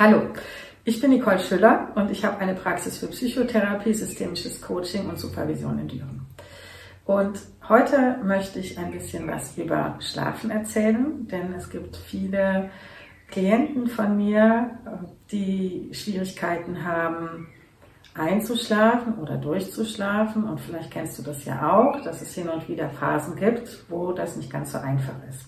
Hallo, ich bin Nicole Schüller und ich habe eine Praxis für Psychotherapie, systemisches Coaching und Supervision in Düren. Und heute möchte ich ein bisschen was über Schlafen erzählen, denn es gibt viele Klienten von mir, die Schwierigkeiten haben, einzuschlafen oder durchzuschlafen. Und vielleicht kennst du das ja auch, dass es hin und wieder Phasen gibt, wo das nicht ganz so einfach ist.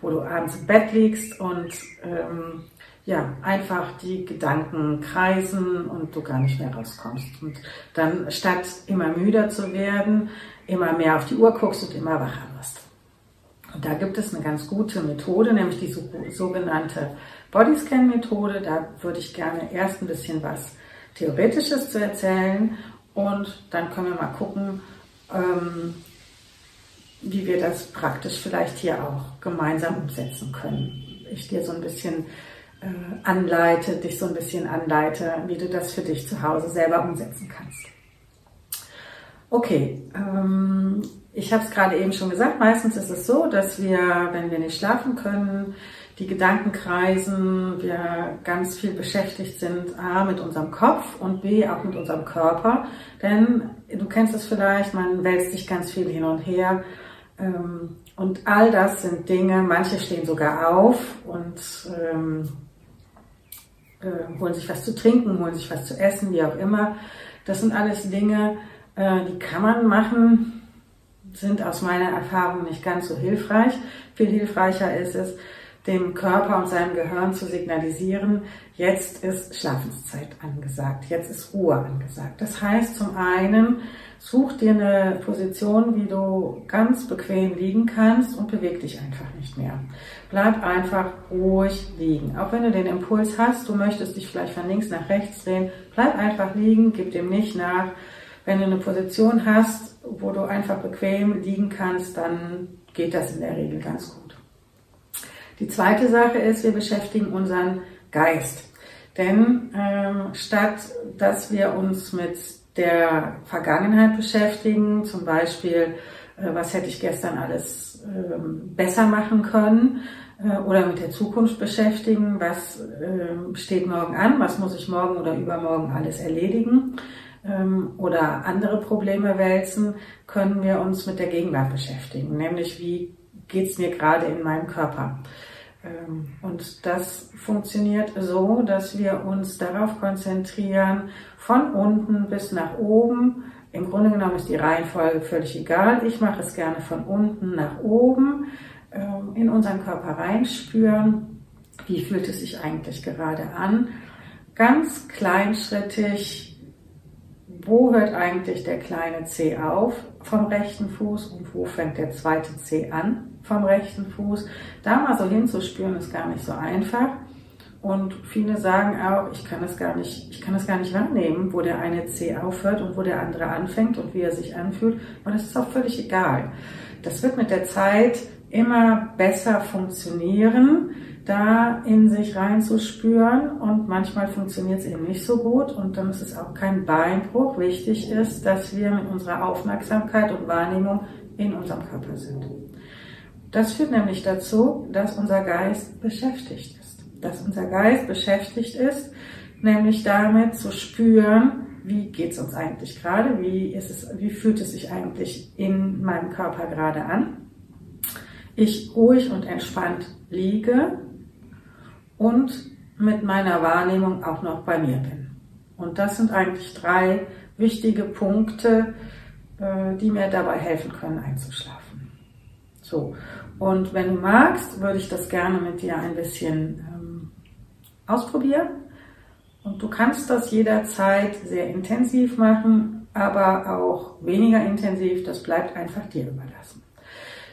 Wo du abends im Bett liegst und ähm, ja, einfach die Gedanken kreisen und du gar nicht mehr rauskommst. Und dann statt immer müder zu werden, immer mehr auf die Uhr guckst und immer wacher wirst. Und da gibt es eine ganz gute Methode, nämlich die sogenannte Bodyscan-Methode. Da würde ich gerne erst ein bisschen was Theoretisches zu erzählen und dann können wir mal gucken, ähm, wie wir das praktisch vielleicht hier auch gemeinsam umsetzen können. Ich dir so ein bisschen anleite, dich so ein bisschen anleite, wie du das für dich zu Hause selber umsetzen kannst. Okay, ähm, ich habe es gerade eben schon gesagt, meistens ist es so, dass wir, wenn wir nicht schlafen können, die Gedanken kreisen, wir ganz viel beschäftigt sind, A, mit unserem Kopf und B, auch mit unserem Körper. Denn du kennst es vielleicht, man wälzt sich ganz viel hin und her. Ähm, und all das sind Dinge, manche stehen sogar auf und ähm, äh, holen sich was zu trinken, holen sich was zu essen, wie auch immer. Das sind alles Dinge, äh, die kann man machen, sind aus meiner Erfahrung nicht ganz so hilfreich. Viel hilfreicher ist es, dem Körper und seinem Gehirn zu signalisieren, jetzt ist Schlafenszeit angesagt, jetzt ist Ruhe angesagt. Das heißt zum einen, such dir eine Position, wie du ganz bequem liegen kannst und beweg dich einfach nicht mehr. Bleib einfach ruhig liegen. Auch wenn du den Impuls hast, du möchtest dich vielleicht von links nach rechts drehen, bleib einfach liegen, gib dem nicht nach. Wenn du eine Position hast, wo du einfach bequem liegen kannst, dann geht das in der Regel ganz gut. Die zweite Sache ist, wir beschäftigen unseren Geist. Denn ähm, statt dass wir uns mit der Vergangenheit beschäftigen, zum Beispiel, äh, was hätte ich gestern alles äh, besser machen können, äh, oder mit der Zukunft beschäftigen, was ähm, steht morgen an, was muss ich morgen oder übermorgen alles erledigen, ähm, oder andere Probleme wälzen, können wir uns mit der Gegenwart beschäftigen, nämlich wie geht's mir gerade in meinem Körper. Ähm, und das funktioniert so, dass wir uns darauf konzentrieren, von unten bis nach oben. Im Grunde genommen ist die Reihenfolge völlig egal. Ich mache es gerne von unten nach oben, ähm, in unseren Körper reinspüren. Wie fühlt es sich eigentlich gerade an? Ganz kleinschrittig wo hört eigentlich der kleine C auf vom rechten Fuß und wo fängt der zweite C an vom rechten Fuß. Da mal so hinzuspüren ist gar nicht so einfach. Und viele sagen auch, ich kann es gar nicht, ich kann es gar nicht wahrnehmen, wo der eine C aufhört und wo der andere anfängt und wie er sich anfühlt. Und das ist auch völlig egal. Das wird mit der Zeit immer besser funktionieren da in sich reinzuspüren und manchmal funktioniert es eben nicht so gut und dann ist es auch kein Beinbruch. Wichtig ist, dass wir mit unserer Aufmerksamkeit und Wahrnehmung in unserem Körper sind. Das führt nämlich dazu, dass unser Geist beschäftigt ist. Dass unser Geist beschäftigt ist, nämlich damit zu spüren, wie geht es uns eigentlich gerade, wie, ist es, wie fühlt es sich eigentlich in meinem Körper gerade an. Ich ruhig und entspannt liege und mit meiner Wahrnehmung auch noch bei mir bin. Und das sind eigentlich drei wichtige Punkte, äh, die mir dabei helfen können, einzuschlafen. So. Und wenn du magst, würde ich das gerne mit dir ein bisschen ähm, ausprobieren. Und du kannst das jederzeit sehr intensiv machen, aber auch weniger intensiv. Das bleibt einfach dir überlassen.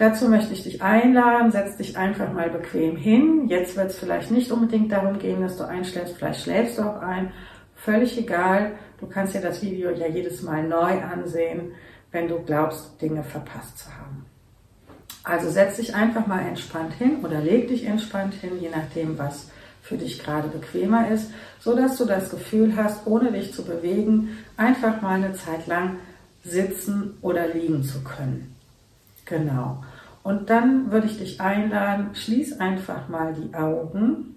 Dazu möchte ich dich einladen, setz dich einfach mal bequem hin. Jetzt wird es vielleicht nicht unbedingt darum gehen, dass du einschläfst, vielleicht schläfst du auch ein. Völlig egal. Du kannst dir das Video ja jedes Mal neu ansehen, wenn du glaubst, Dinge verpasst zu haben. Also setz dich einfach mal entspannt hin oder leg dich entspannt hin, je nachdem, was für dich gerade bequemer ist, so dass du das Gefühl hast, ohne dich zu bewegen, einfach mal eine Zeit lang sitzen oder liegen zu können. Genau. Und dann würde ich dich einladen, schließ einfach mal die Augen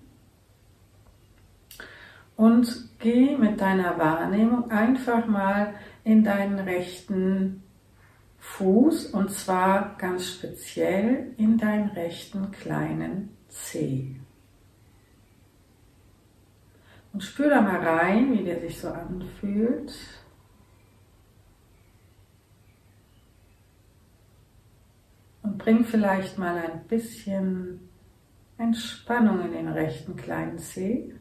Und geh mit deiner Wahrnehmung einfach mal in deinen rechten Fuß und zwar ganz speziell in deinen rechten kleinen Zeh. Und spür da mal rein, wie der sich so anfühlt. Und bring vielleicht mal ein bisschen Entspannung in den rechten kleinen Zeh.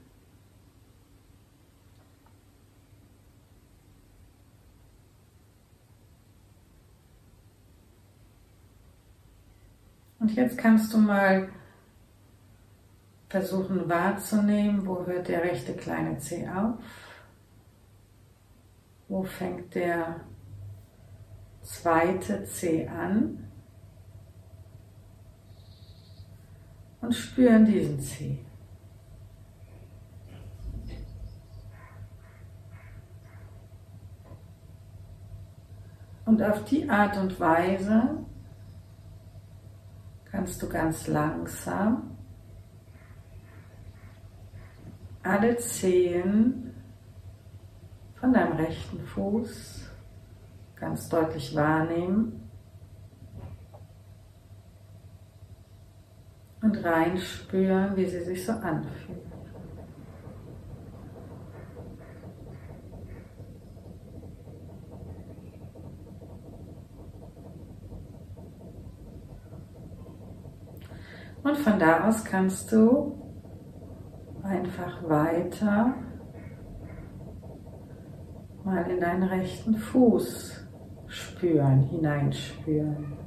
Und jetzt kannst du mal versuchen wahrzunehmen, wo hört der rechte kleine Zeh auf, wo fängt der zweite Zeh an und spüren diesen Zeh. Und auf die Art und Weise kannst du ganz langsam alle Zehen von deinem rechten Fuß ganz deutlich wahrnehmen und reinspüren, wie sie sich so anfühlen. Und von da aus kannst du einfach weiter mal in deinen rechten Fuß spüren, hineinspüren.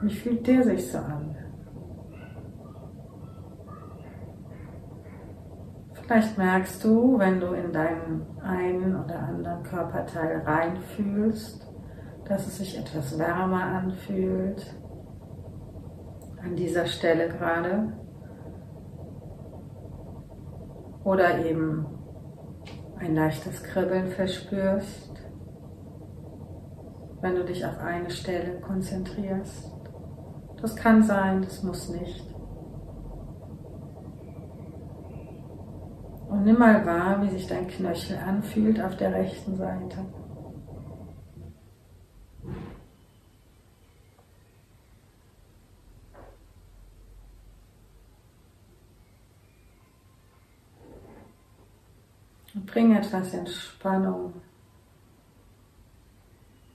Wie fühlt der sich so an? Vielleicht merkst du, wenn du in deinen einen oder anderen Körperteil reinfühlst, dass es sich etwas wärmer anfühlt, an dieser Stelle gerade. Oder eben ein leichtes Kribbeln verspürst, wenn du dich auf eine Stelle konzentrierst. Das kann sein, das muss nicht. Nimm mal wahr, wie sich dein Knöchel anfühlt auf der rechten Seite. Und bring etwas Entspannung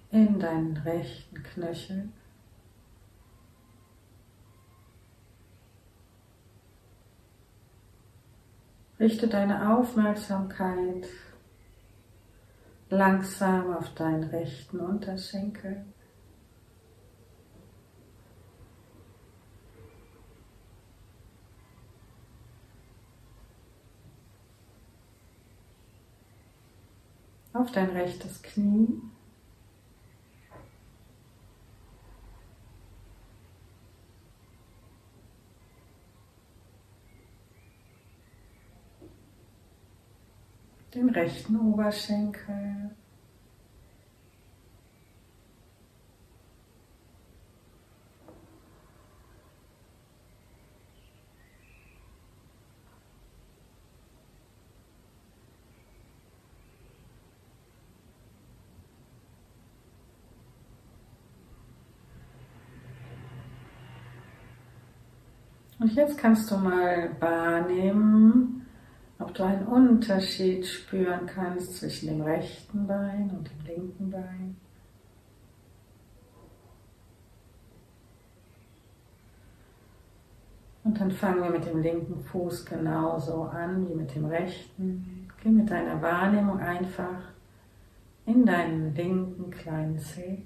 in deinen rechten Knöchel. Richte deine Aufmerksamkeit langsam auf deinen rechten Unterschenkel. auf dein rechtes Knie. Den rechten Oberschenkel. Und jetzt kannst du mal wahrnehmen, ob du einen Unterschied spüren kannst zwischen dem rechten Bein und dem linken Bein. Und dann fangen wir mit dem linken Fuß genauso an wie mit dem rechten. Geh mit deiner Wahrnehmung einfach in deinen linken kleinen Zeh.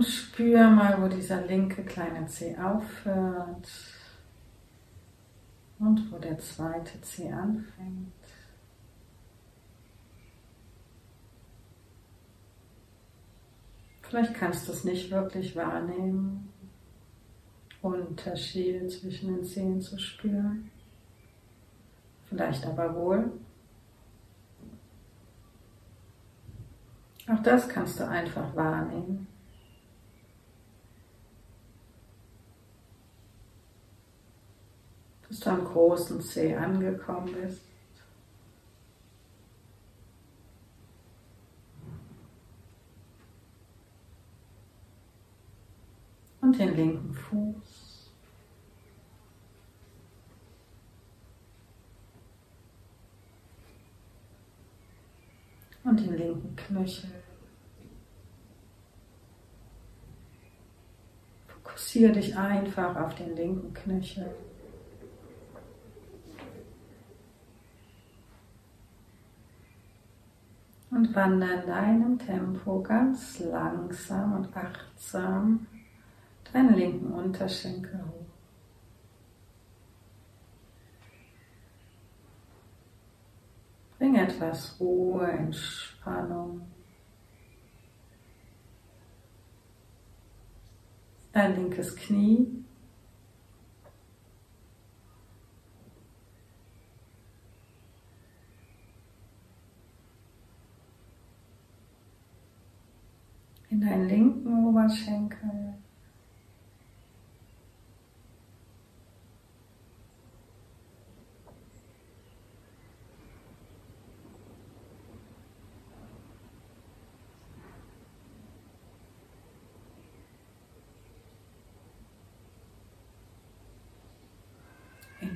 Und spür mal, wo dieser linke kleine Zeh aufhört und wo der zweite Zeh anfängt. Vielleicht kannst du es nicht wirklich wahrnehmen, Unterschiede zwischen den Zehen zu spüren. Vielleicht aber wohl. Auch das kannst du einfach wahrnehmen. Bis du am großen See angekommen bist. Und den linken Fuß. Und den linken Knöchel. Fokussiere dich einfach auf den linken Knöchel. Und wandere in deinem Tempo ganz langsam und achtsam deinen linken Unterschenkel hoch. Bring etwas Ruhe, Entspannung. Dein linkes Knie. In deinen Oberschenkel.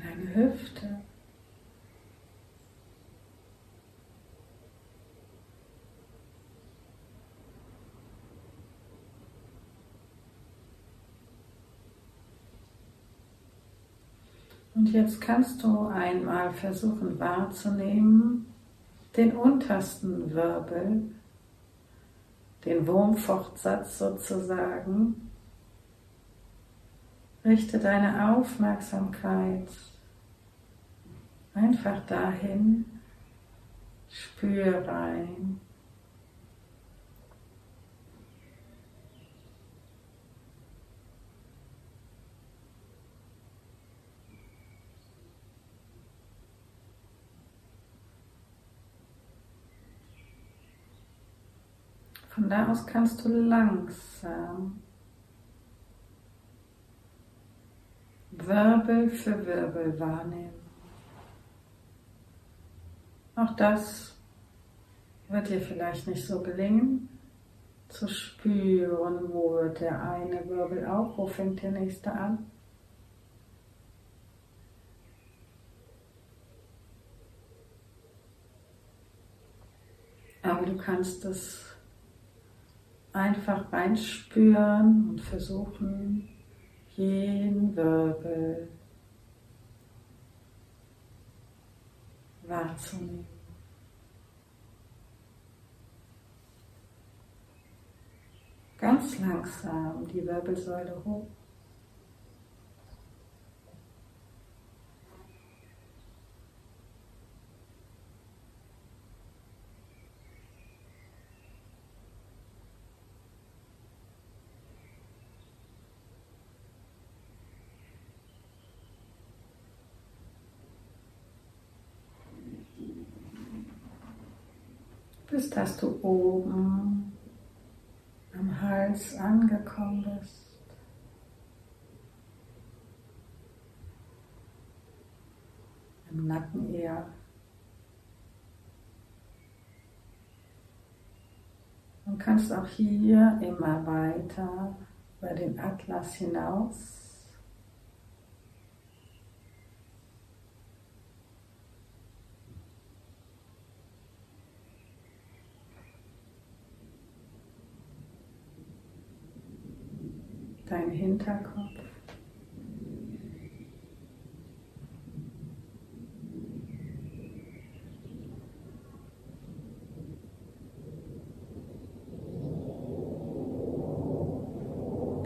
deine Hüfte. Und jetzt kannst du einmal versuchen wahrzunehmen, den untersten Wirbel, den Wurmfortsatz sozusagen. Richte deine Aufmerksamkeit Einfach dahin, spür rein. Von da aus kannst du langsam Wirbel für Wirbel wahrnehmen. Auch das wird dir vielleicht nicht so gelingen, zu spüren, wo wird der eine Wirbel auf, wo fängt der nächste an. Aber du kannst es einfach reinspüren und versuchen, jeden Wirbel wahrzunehmen. Ganz langsam die Wirbelsäule hoch. Bis dass du oben am Hals angekommen bist. Im Nacken eher. Und kannst auch hier immer weiter über den Atlas hinaus dein Hinterkopf.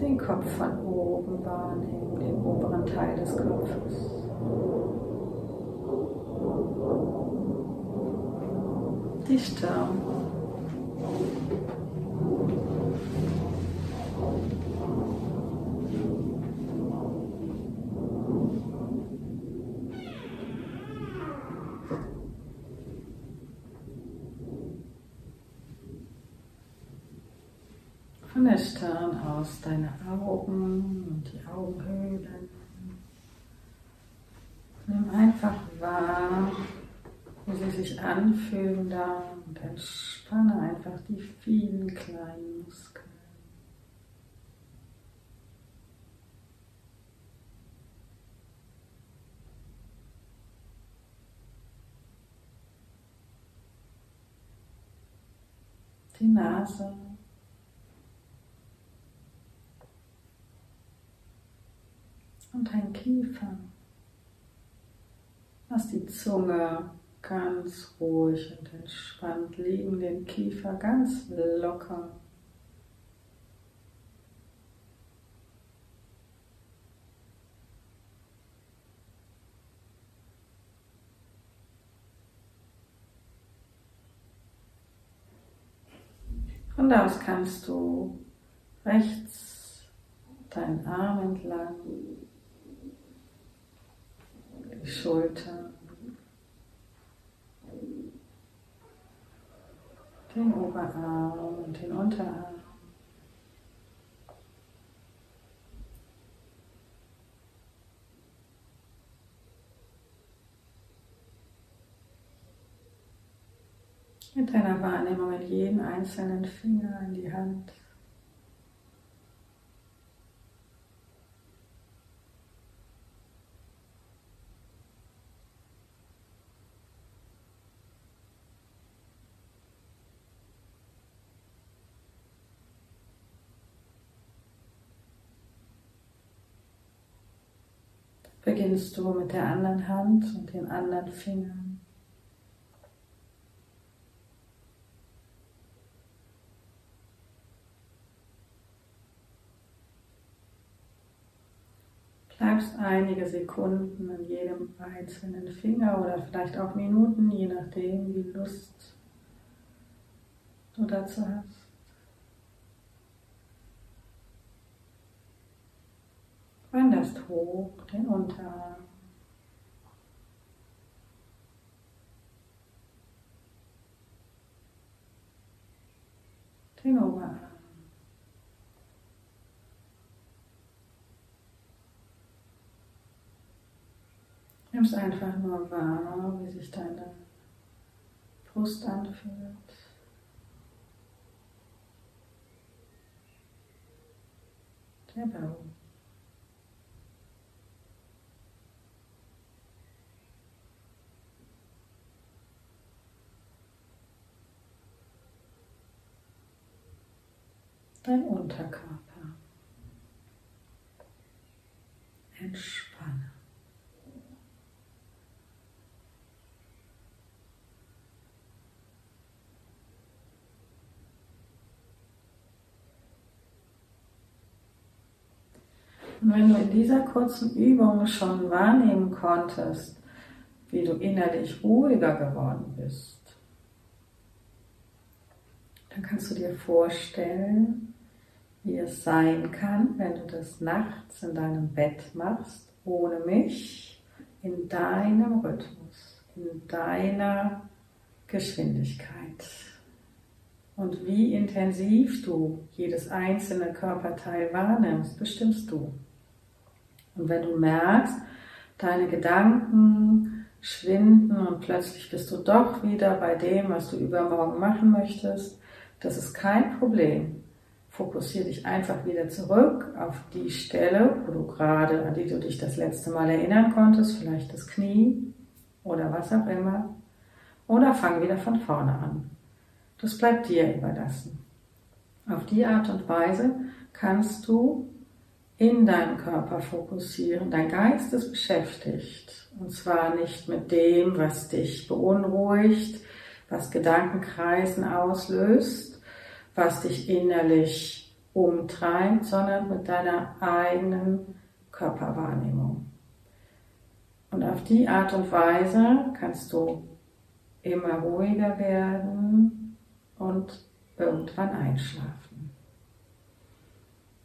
Den Kopf von oben wahrnehmen, den oberen Teil des Kopfes. Die Stirn. von der aus deine Augen und die Augenhöhlen. Nimm einfach wahr, wie sie sich anfühlen da und entspanne einfach die vielen kleinen Muskeln. Die Nase. Und dein Kiefer. Lass die Zunge ganz ruhig und entspannt liegen, den Kiefer ganz locker. Von da aus kannst du rechts deinen Arm entlang, die Schultern, den Oberarm und den Unterarm. Mit deiner Wahrnehmung in jeden einzelnen Finger in die Hand. Beginnst du mit der anderen Hand und den anderen Fingern. Bleibst einige Sekunden an jedem einzelnen Finger oder vielleicht auch Minuten, je nachdem, wie Lust du dazu hast. Wanderst hoch den Unterarm. Den Oberarm. Nimmst einfach nur wahr, wie sich deine Brust anfühlt. Der Bauch. Dein Unterkörper. Entspanne. Und wenn du in dieser kurzen Übung schon wahrnehmen konntest, wie du innerlich ruhiger geworden bist, dann kannst du dir vorstellen, wie es sein kann, wenn du das nachts in deinem Bett machst, ohne mich, in deinem Rhythmus, in deiner Geschwindigkeit. Und wie intensiv du jedes einzelne Körperteil wahrnimmst, bestimmst du. Und wenn du merkst, deine Gedanken schwinden und plötzlich bist du doch wieder bei dem, was du übermorgen machen möchtest, das ist kein Problem. Fokussiere dich einfach wieder zurück auf die Stelle, wo du gerade, an die du dich das letzte Mal erinnern konntest, vielleicht das Knie oder was auch immer. Oder fang wieder von vorne an. Das bleibt dir überlassen. Auf die Art und Weise kannst du in deinen Körper fokussieren. Dein Geist ist beschäftigt. Und zwar nicht mit dem, was dich beunruhigt, was Gedankenkreisen auslöst, was dich innerlich umtreibt, sondern mit deiner eigenen Körperwahrnehmung. Und auf die Art und Weise kannst du immer ruhiger werden und irgendwann einschlafen.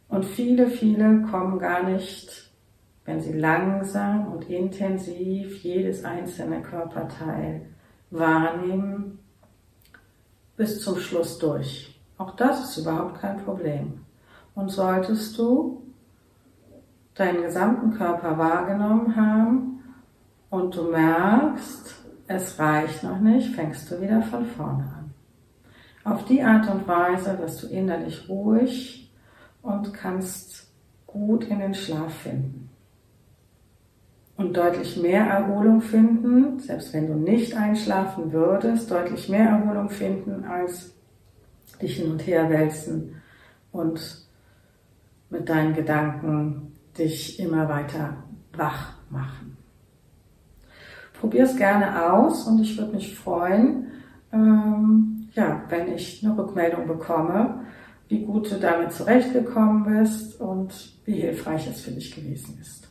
Und viele, viele kommen gar nicht, wenn sie langsam und intensiv jedes einzelne Körperteil wahrnehmen bis zum Schluss durch. Auch das ist überhaupt kein Problem. Und solltest du deinen gesamten Körper wahrgenommen haben und du merkst, es reicht noch nicht, fängst du wieder von vorne an. Auf die Art und Weise wirst du innerlich ruhig und kannst gut in den Schlaf finden. Und deutlich mehr Erholung finden, selbst wenn du nicht einschlafen würdest, deutlich mehr Erholung finden, als dich hin und her wälzen und mit deinen Gedanken dich immer weiter wach machen. Probier es gerne aus und ich würde mich freuen, ähm, ja, wenn ich eine Rückmeldung bekomme, wie gut du damit zurechtgekommen bist und wie hilfreich es für dich gewesen ist.